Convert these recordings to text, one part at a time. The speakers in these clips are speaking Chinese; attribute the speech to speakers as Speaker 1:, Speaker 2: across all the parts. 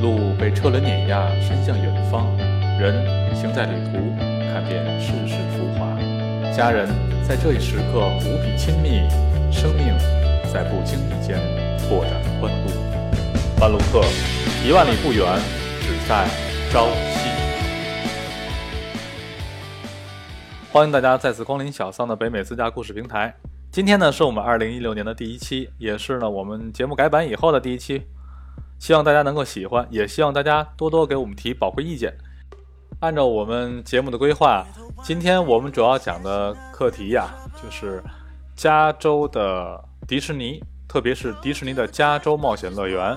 Speaker 1: 路被车轮碾压，伸向远方；人行在旅途，看遍世事浮华。家人在这一时刻无比亲密，生命在不经意间拓展宽度。半路客，一万里不远，只在朝夕。欢迎大家再次光临小桑的北美自驾故事平台。今天呢，是我们二零一六年的第一期，也是呢我们节目改版以后的第一期。希望大家能够喜欢，也希望大家多多给我们提宝贵意见。按照我们节目的规划，今天我们主要讲的课题呀，就是加州的迪士尼，特别是迪士尼的加州冒险乐园。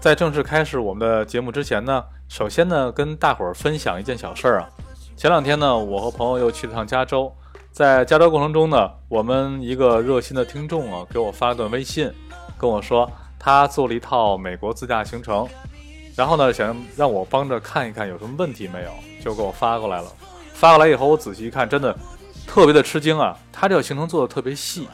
Speaker 1: 在正式开始我们的节目之前呢，首先呢，跟大伙儿分享一件小事儿啊。前两天呢，我和朋友又去了趟加州。在加州过程中呢，我们一个热心的听众啊，给我发了段微信，跟我说他做了一套美国自驾行程，然后呢，想让我帮着看一看有什么问题没有，就给我发过来了。发过来以后，我仔细一看，真的特别的吃惊啊！他这个行程做的特别细，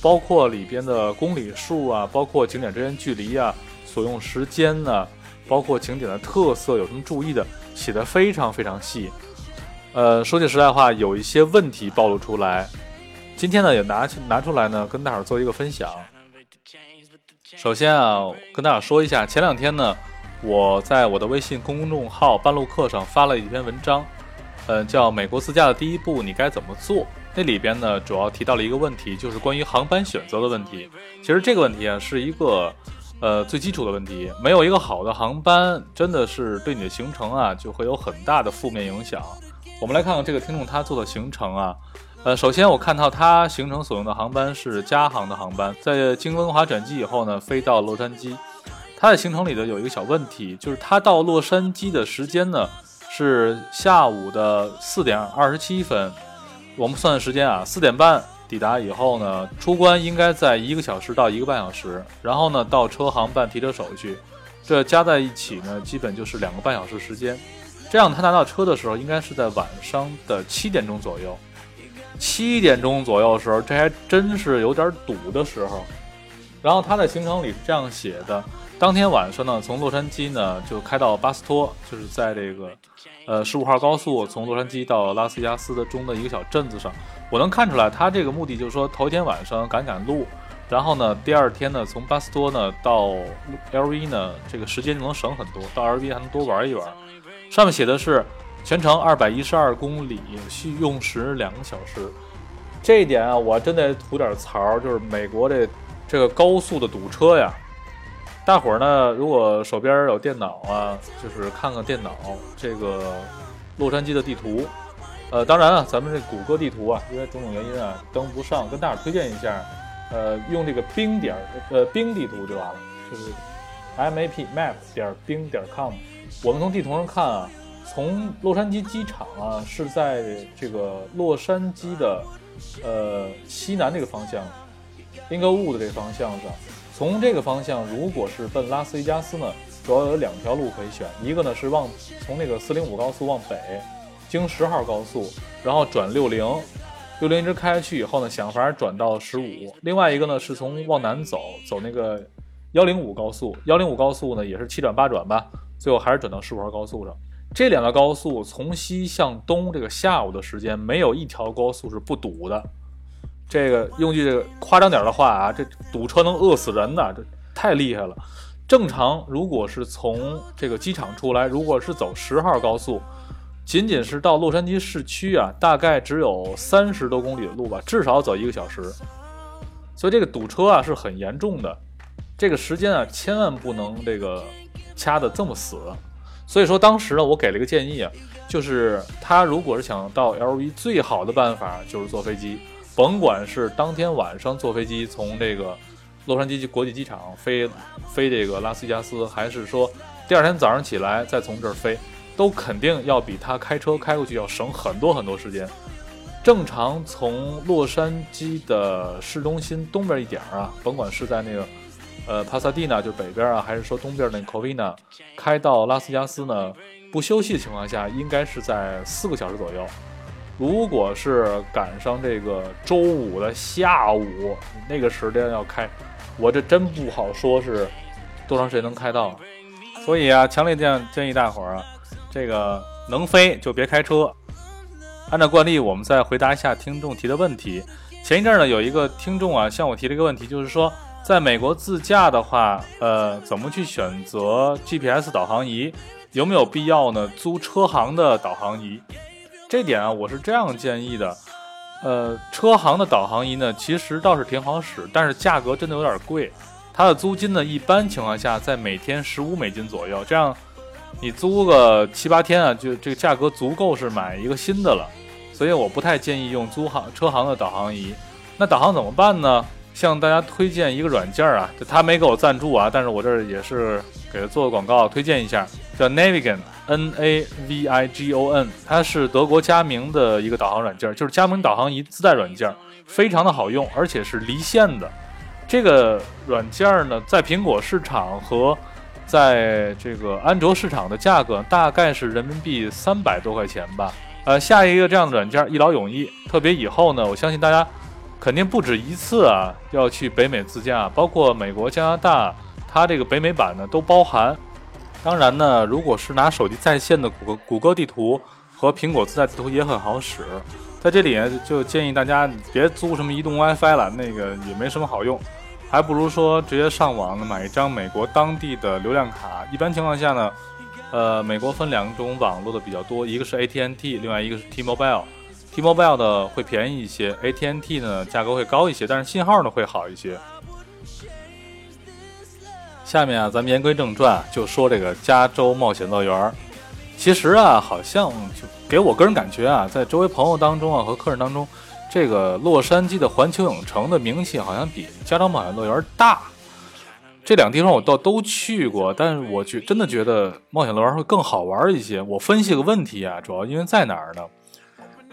Speaker 1: 包括里边的公里数啊，包括景点之间距离啊，所用时间呢，包括景点的特色有什么注意的，写的非常非常细。呃，说句实在话，有一些问题暴露出来，今天呢也拿拿出来呢，跟大伙做一个分享。首先啊，跟大家说一下，前两天呢，我在我的微信公众号“半路客”上发了一篇文章，嗯，叫《美国自驾的第一步你该怎么做》。那里边呢，主要提到了一个问题，就是关于航班选择的问题。其实这个问题啊，是一个呃最基础的问题，没有一个好的航班，真的是对你的行程啊，就会有很大的负面影响。我们来看看这个听众他做的行程啊，呃，首先我看到他行程所用的航班是加航的航班，在经温华转机以后呢，飞到洛杉矶。他的行程里的有一个小问题，就是他到洛杉矶的时间呢是下午的四点二十七分，我们算的时间啊，四点半抵达以后呢，出关应该在一个小时到一个半小时，然后呢到车行办提车手续，这加在一起呢，基本就是两个半小时时间。这样，他拿到车的时候应该是在晚上的七点钟左右。七点钟左右的时候，这还真是有点堵的时候。然后他的行程里是这样写的：当天晚上呢，从洛杉矶呢就开到巴斯托，就是在这个呃十五号高速从洛杉矶到拉斯维加斯的中的一个小镇子上。我能看出来，他这个目的就是说头一天晚上赶赶路，然后呢第二天呢从巴斯托呢到 LV 呢这个时间就能省很多，到 LV 还能多玩一玩。上面写的是全程二百一十二公里，需用时两个小时。这一点啊，我真得吐点槽，就是美国这这个高速的堵车呀。大伙儿呢，如果手边有电脑啊，就是看看电脑这个洛杉矶的地图。呃，当然了，咱们这谷歌地图啊，因为种种原因啊，登不上，跟大伙推荐一下，呃，用这个冰点呃冰地图就完了，就是 map map 点冰点 com。我们从地图上看啊，从洛杉矶机场啊是在这个洛杉矶的呃西南这个方向，宾格乌的这个方向上。从这个方向，如果是奔拉斯维加斯呢，主要有两条路可以选，一个呢是往从那个四零五高速往北，经十号高速，然后转六零，六零一直开下去以后呢，想法转到十五。另外一个呢是从往南走，走那个幺零五高速，幺零五高速呢也是七转八转吧。最后还是转到十五号高速上。这两个高速从西向东，这个下午的时间没有一条高速是不堵的。这个用句夸张点的话啊，这堵车能饿死人呐，这太厉害了。正常如果是从这个机场出来，如果是走十号高速，仅仅是到洛杉矶市区啊，大概只有三十多公里的路吧，至少走一个小时。所以这个堵车啊是很严重的。这个时间啊，千万不能这个。掐的这么死，所以说当时呢，我给了一个建议啊，就是他如果是想到 LV，最好的办法就是坐飞机，甭管是当天晚上坐飞机从这个洛杉矶国际机场飞飞这个拉斯维加斯，还是说第二天早上起来再从这儿飞，都肯定要比他开车开过去要省很多很多时间。正常从洛杉矶的市中心东边一点啊，甭管是在那个。呃，帕萨蒂娜就是北边啊，还是说东边那 Covina，开到拉斯加斯呢？不休息的情况下，应该是在四个小时左右。如果是赶上这个周五的下午那个时间要开，我这真不好说是多长时间能开到。所以啊，强烈建建议大伙儿啊，这个能飞就别开车。按照惯例，我们再回答一下听众提的问题。前一阵呢，有一个听众啊向我提了一个问题，就是说，在美国自驾的话，呃，怎么去选择 GPS 导航仪？有没有必要呢？租车行的导航仪？这点啊，我是这样建议的。呃，车行的导航仪呢，其实倒是挺好使，但是价格真的有点贵。它的租金呢，一般情况下在每天十五美金左右，这样你租个七八天啊，就这个价格足够是买一个新的了。所以我不太建议用租行车行的导航仪。那导航怎么办呢？向大家推荐一个软件啊，他没给我赞助啊，但是我这儿也是给他做个广告，推荐一下，叫 Navigon，N A V I G O N，它是德国佳明的一个导航软件，就是佳明导航仪自带软件，非常的好用，而且是离线的。这个软件呢，在苹果市场和在这个安卓市场的价格大概是人民币三百多块钱吧。呃，下一个这样的软件一劳永逸，特别以后呢，我相信大家。肯定不止一次啊，要去北美自驾，包括美国、加拿大，它这个北美版呢都包含。当然呢，如果是拿手机在线的谷歌谷歌地图和苹果自带地图也很好使。在这里就建议大家别租什么移动 WiFi 了，那个也没什么好用，还不如说直接上网买一张美国当地的流量卡。一般情况下呢，呃，美国分两种网络的比较多，一个是 AT&T，另外一个是 T-Mobile。T-Mobile 的会便宜一些，AT&T 呢价格会高一些，但是信号呢会好一些。下面啊，咱们言归正传，就说这个加州冒险乐园。其实啊，好像就给我个人感觉啊，在周围朋友当中啊和客人当中，这个洛杉矶的环球影城的名气好像比加州冒险乐园大。这两个地方我倒都去过，但是我觉真的觉得冒险乐园会更好玩一些。我分析个问题啊，主要因为在哪儿呢？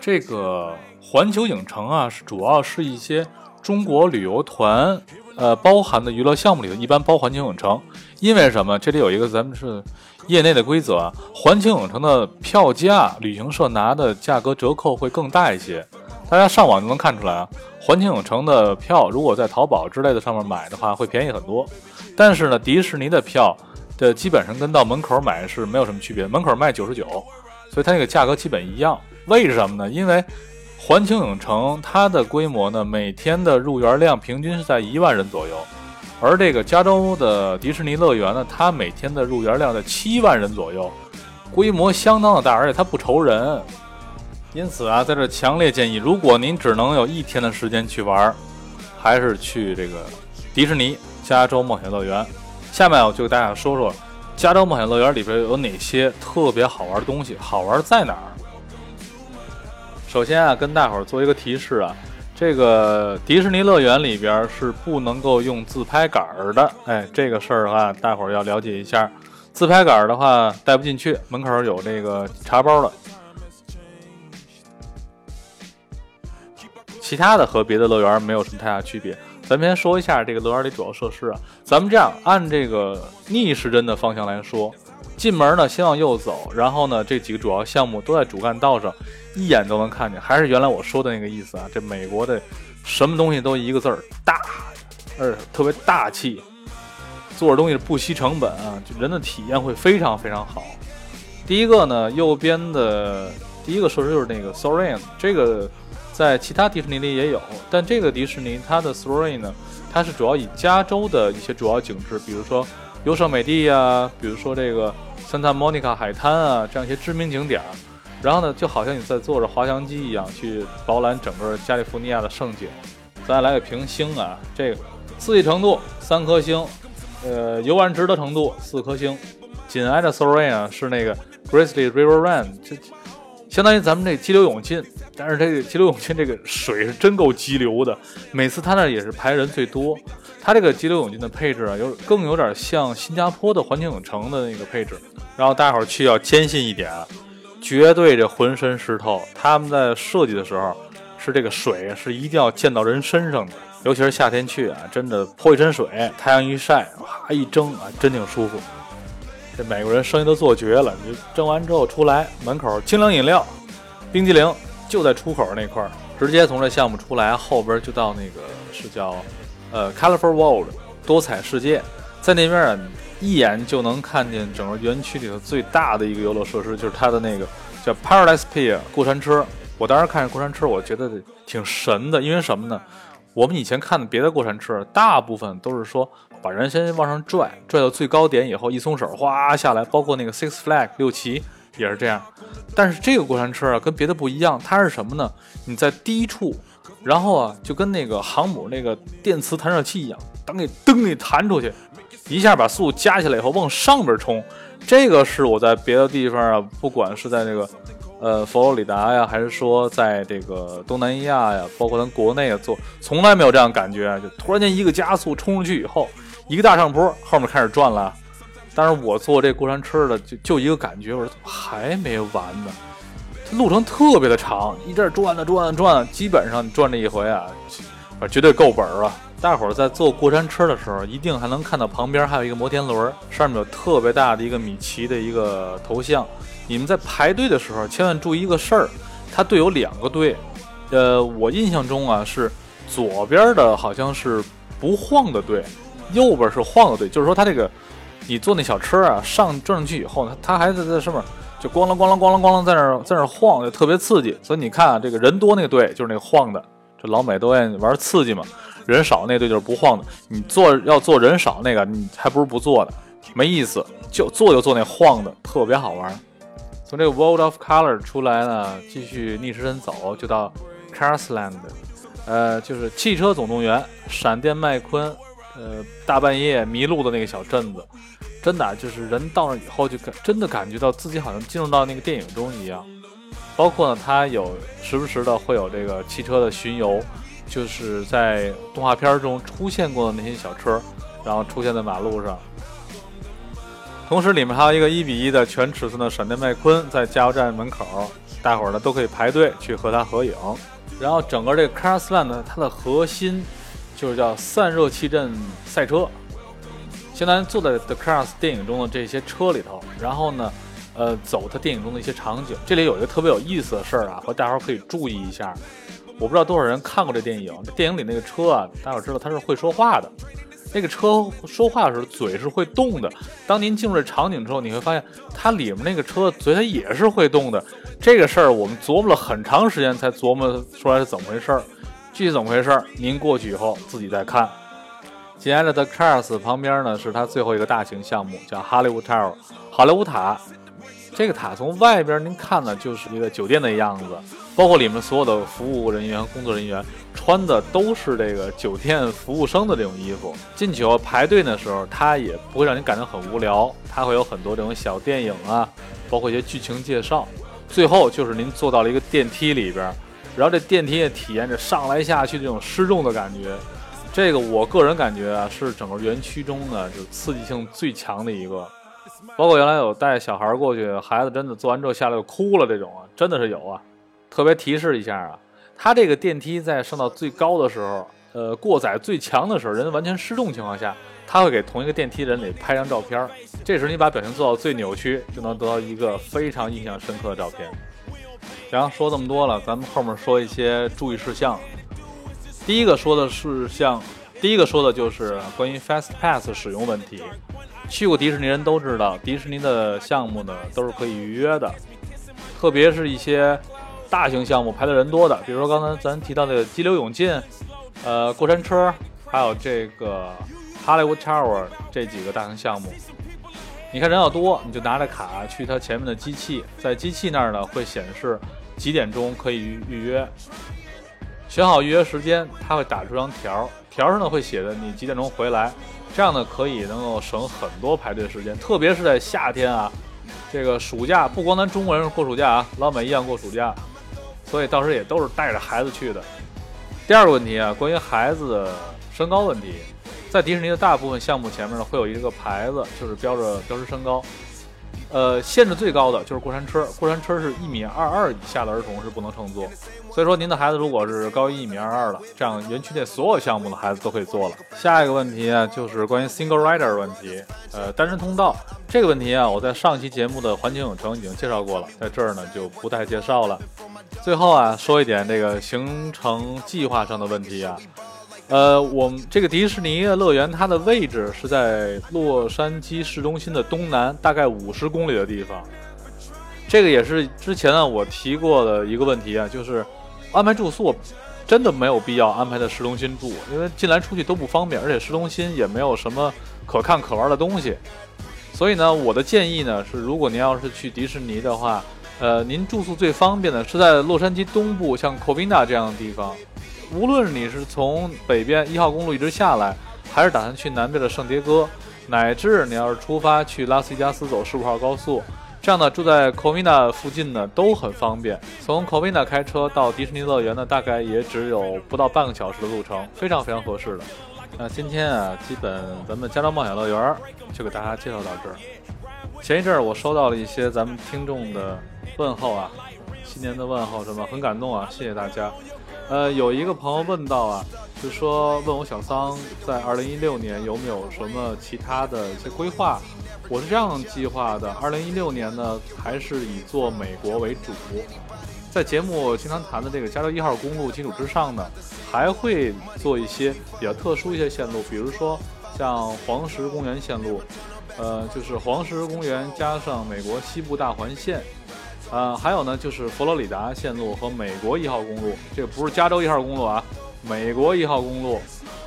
Speaker 1: 这个环球影城啊，是主要是一些中国旅游团，呃，包含的娱乐项目里头，一般包环球影城。因为什么？这里有一个咱们是业内的规则，环球影城的票价，旅行社拿的价格折扣会更大一些。大家上网就能看出来啊，环球影城的票，如果在淘宝之类的上面买的话，会便宜很多。但是呢，迪士尼的票的基本上跟到门口买是没有什么区别，门口卖九十九，所以它那个价格基本一样。为什么呢？因为环球影城它的规模呢，每天的入园量平均是在一万人左右，而这个加州的迪士尼乐园呢，它每天的入园量在七万人左右，规模相当的大，而且它不愁人。因此啊，在这强烈建议，如果您只能有一天的时间去玩，还是去这个迪士尼加州冒险乐园。下面我就给大家说说加州冒险乐园里边有哪些特别好玩的东西，好玩在哪儿。首先啊，跟大伙儿做一个提示啊，这个迪士尼乐园里边是不能够用自拍杆儿的。哎，这个事儿的话，大伙儿要了解一下。自拍杆儿的话带不进去，门口有这个茶包的。其他的和别的乐园没有什么太大区别。咱们先说一下这个乐园里主要设施啊，咱们这样按这个逆时针的方向来说。进门呢，先往右走，然后呢，这几个主要项目都在主干道上，一眼都能看见。还是原来我说的那个意思啊，这美国的什么东西都一个字儿大，而且特别大气，做的东西不惜成本啊，就人的体验会非常非常好。第一个呢，右边的第一个设施就是那个 s o r a n 这个在其他迪士尼里也有，但这个迪士尼它的 s o r a n 呢，它是主要以加州的一些主要景致，比如说。优胜美地呀，比如说这个 Santa Monica 海滩啊，这样一些知名景点儿，然后呢，就好像你在坐着滑翔机一样去饱览整个加利福尼亚的盛景。再来个评星啊，这个刺激程度三颗星，呃，游玩值得程度四颗星。紧挨着 s o r a n 啊是那个 Grizzly River Run，这相当于咱们这激流勇进，但是这个激流勇进这个水是真够激流的，每次它那也是排人最多。它这个激流勇进的配置啊，有更有点像新加坡的环球影城的那个配置。然后大伙儿去要坚信一点，绝对这浑身湿透。他们在设计的时候，是这个水是一定要溅到人身上的，尤其是夏天去啊，真的泼一身水，太阳一晒，哇一蒸啊，真挺舒服。这美国人生意都做绝了，你蒸完之后出来，门口清凉饮料、冰激凌就在出口那块儿，直接从这项目出来，后边就到那个是叫。呃，Colorful World，多彩世界，在那边啊，一眼就能看见整个园区里头最大的一个游乐设施，就是它的那个叫 Paradise Pier 过山车。我当时看着过山车，我觉得挺神的，因为什么呢？我们以前看的别的过山车，大部分都是说把人先往上拽，拽到最高点以后一松手，哗下来。包括那个 Six Flag 六旗也是这样。但是这个过山车啊，跟别的不一样，它是什么呢？你在低处，然后啊，就跟那个航母那个电磁弹射器一样，当给噔给弹出去。一下把速度加起来以后往上边冲，这个是我在别的地方啊，不管是在这个呃佛罗里达呀，还是说在这个东南亚呀，包括咱国内啊做，从来没有这样感觉，就突然间一个加速冲出去以后，一个大上坡，后面开始转了。但是我坐这过山车的就就一个感觉，我说怎么还没完呢，这路程特别的长，一阵转啊转啊转，基本上转这一回啊，绝对够本儿啊。大伙儿在坐过山车的时候，一定还能看到旁边还有一个摩天轮，上面有特别大的一个米奇的一个头像。你们在排队的时候，千万注意一个事儿，它队有两个队，呃，我印象中啊是左边的好像是不晃的队，右边是晃的队，就是说它这个你坐那小车啊上转上去以后，它它还在在上面就咣啷咣啷咣啷咣啷在那儿在那儿晃，就特别刺激。所以你看啊，这个人多那个队就是那个晃的，老美都愿意玩刺激嘛。人少那队就是不晃的，你坐要坐人少那个，你还不如不坐呢，没意思。就坐就坐那晃的，特别好玩。从这个 World of Color 出来呢，继续逆时针走，就到 Carsland，呃，就是汽车总动员，闪电麦昆，呃，大半夜迷路的那个小镇子，真的就是人到那以后就感真的感觉到自己好像进入到那个电影中一样。包括呢，它有时不时的会有这个汽车的巡游。就是在动画片中出现过的那些小车，然后出现在马路上。同时，里面还有一个一比一的全尺寸的闪电麦昆在加油站门口，大伙儿呢都可以排队去和它合影。然后，整个这个 Carsland 呢，它的核心就是叫散热器阵赛车，相当于坐在 The Cars 电影中的这些车里头，然后呢，呃，走它电影中的一些场景。这里有一个特别有意思的事儿啊，和大伙儿可以注意一下。我不知道多少人看过这电影。这电影里那个车啊，大伙儿知道它是会说话的。那个车说话的时候，嘴是会动的。当您进入这场景之后，你会发现它里面那个车嘴它也是会动的。这个事儿我们琢磨了很长时间才琢磨出来是怎么回事儿。具体怎么回事儿，您过去以后自己再看。紧挨着的 Cars 旁边呢，是它最后一个大型项目，叫 Hollywood Tower 好莱坞塔。这个塔从外边您看呢，就是一个酒店的样子，包括里面所有的服务人员、工作人员穿的都是这个酒店服务生的这种衣服。进去后排队的时候，它也不会让你感觉很无聊，它会有很多这种小电影啊，包括一些剧情介绍。最后就是您坐到了一个电梯里边，然后这电梯也体验着上来下去这种失重的感觉。这个我个人感觉啊，是整个园区中呢就刺激性最强的一个。包括原来有带小孩过去，孩子真的做完之后下来就哭了，这种啊，真的是有啊。特别提示一下啊，它这个电梯在上到最高的时候，呃，过载最强的时候，人完全失重情况下，他会给同一个电梯人里拍张照片。这时你把表情做到最扭曲，就能得到一个非常印象深刻的照片。行，说这么多了，咱们后面说一些注意事项。第一个说的事项，第一个说的就是关于 Fast Pass 使用问题。去过迪士尼人都知道，迪士尼的项目呢都是可以预约的，特别是一些大型项目排的人多的，比如说刚才咱提到的激流勇进，呃，过山车，还有这个 Hollywood Tower 这几个大型项目。你看人要多，你就拿着卡去它前面的机器，在机器那儿呢会显示几点钟可以预约，选好预约时间，它会打出张条，条上呢会写的你几点钟回来。这样呢，可以能够省很多排队时间，特别是在夏天啊，这个暑假不光咱中国人过暑假啊，老美一样过暑假，所以到时候也都是带着孩子去的。第二个问题啊，关于孩子的身高问题，在迪士尼的大部分项目前面呢，会有一个牌子，就是标着标识身高。呃，限制最高的就是过山车，过山车是一米二二以下的儿童是不能乘坐。所以说，您的孩子如果是高于一米二二的，这样园区内所有项目的孩子都可以坐了。下一个问题啊，就是关于 single rider 问题，呃，单人通道这个问题啊，我在上期节目的环球影城已经介绍过了，在这儿呢就不再介绍了。最后啊，说一点这个行程计划上的问题啊，呃，我们这个迪士尼乐园它的位置是在洛杉矶市中心的东南，大概五十公里的地方。这个也是之前呢我提过的一个问题啊，就是安排住宿真的没有必要安排在市中心住，因为进来出去都不方便，而且市中心也没有什么可看可玩的东西。所以呢，我的建议呢是，如果您要是去迪士尼的话，呃，您住宿最方便的是在洛杉矶东部，像 Covina 这样的地方。无论你是从北边一号公路一直下来，还是打算去南边的圣迭戈，乃至你要是出发去拉斯维加斯走十五号高速，这样呢，住在 Covina 附近呢都很方便。从 Covina 开车到迪士尼乐园呢，大概也只有不到半个小时的路程，非常非常合适的。那今天啊，基本咱们加州冒险乐园就给大家介绍到这儿。前一阵儿我收到了一些咱们听众的问候啊，新年的问候什么，很感动啊，谢谢大家。呃，有一个朋友问到啊，就说问我小桑在二零一六年有没有什么其他的一些规划？我是这样计划的，二零一六年呢，还是以做美国为主。在节目经常谈的这个加州一号公路基础之上呢，还会做一些比较特殊一些线路，比如说像黄石公园线路，呃，就是黄石公园加上美国西部大环线。呃，还有呢，就是佛罗里达线路和美国一号公路，这不是加州一号公路啊，美国一号公路，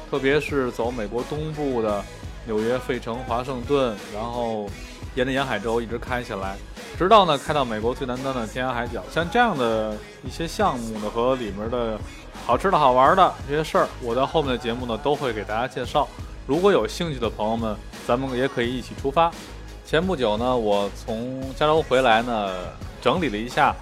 Speaker 1: 特别是走美国东部的纽约、费城、华盛顿，然后沿着沿海州一直开下来，直到呢开到美国最南端的天涯海角。像这样的一些项目呢，和里面的好吃的好玩的这些事儿，我在后面的节目呢都会给大家介绍。如果有兴趣的朋友们，咱们也可以一起出发。前不久呢，我从加州回来呢。整理了一下，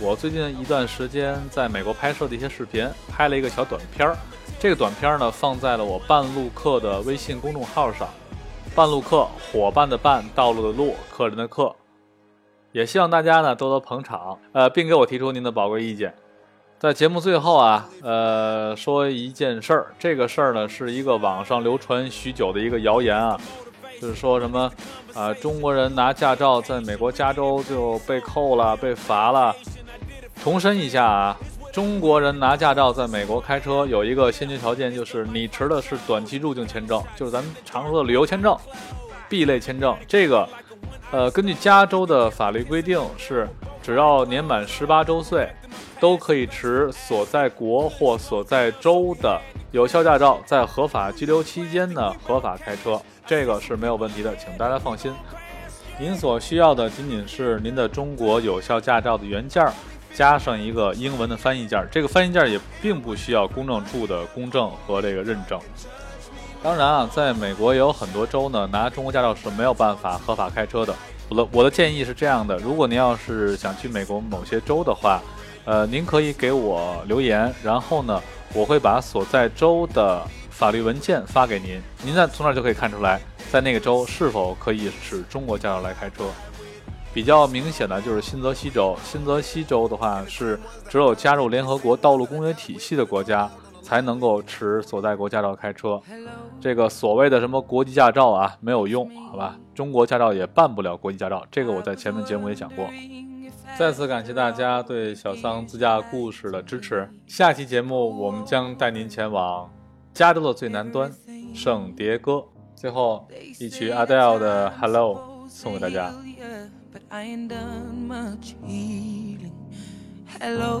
Speaker 1: 我最近一段时间在美国拍摄的一些视频，拍了一个小短片儿。这个短片呢，放在了我半路客的微信公众号上。半路客，伙伴的伴，道路的路，客人的客。也希望大家呢多多捧场，呃，并给我提出您的宝贵意见。在节目最后啊，呃，说一件事儿，这个事儿呢是一个网上流传许久的一个谣言啊。就是说什么，啊，中国人拿驾照在美国加州就被扣了、被罚了。重申一下啊，中国人拿驾照在美国开车有一个先决条件，就是你持的是短期入境签证，就是咱们常说的旅游签证、B 类签证。这个，呃，根据加州的法律规定，是只要年满十八周岁，都可以持所在国或所在州的有效驾照，在合法居留期间呢合法开车。这个是没有问题的，请大家放心。您所需要的仅仅是您的中国有效驾照的原件儿，加上一个英文的翻译件儿。这个翻译件儿也并不需要公证处的公证和这个认证。当然啊，在美国也有很多州呢，拿中国驾照是没有办法合法开车的。我的我的建议是这样的：如果您要是想去美国某些州的话，呃，您可以给我留言，然后呢，我会把所在州的。法律文件发给您，您在从那就可以看出来，在那个州是否可以使中国驾照来开车。比较明显的就是新泽西州，新泽西州的话是只有加入联合国道路公约体系的国家才能够持所在国驾照开车。这个所谓的什么国际驾照啊，没有用，好吧？中国驾照也办不了国际驾照，这个我在前面节目也讲过。再次感谢大家对小桑自驾故事的支持，下期节目我们将带您前往。加州的最南端，圣迭戈。最后一曲 Adele 的 Hello 送给大家。Hello,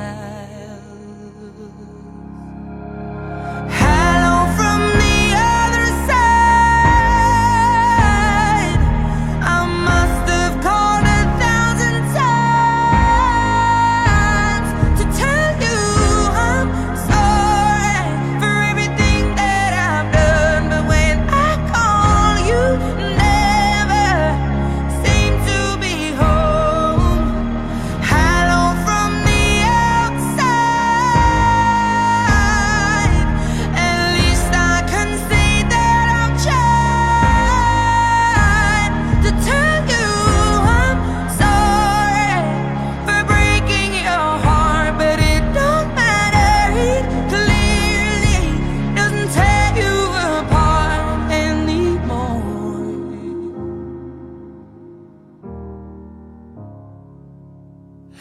Speaker 1: man.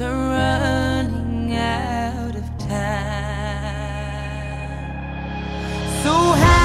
Speaker 2: are running out of time. So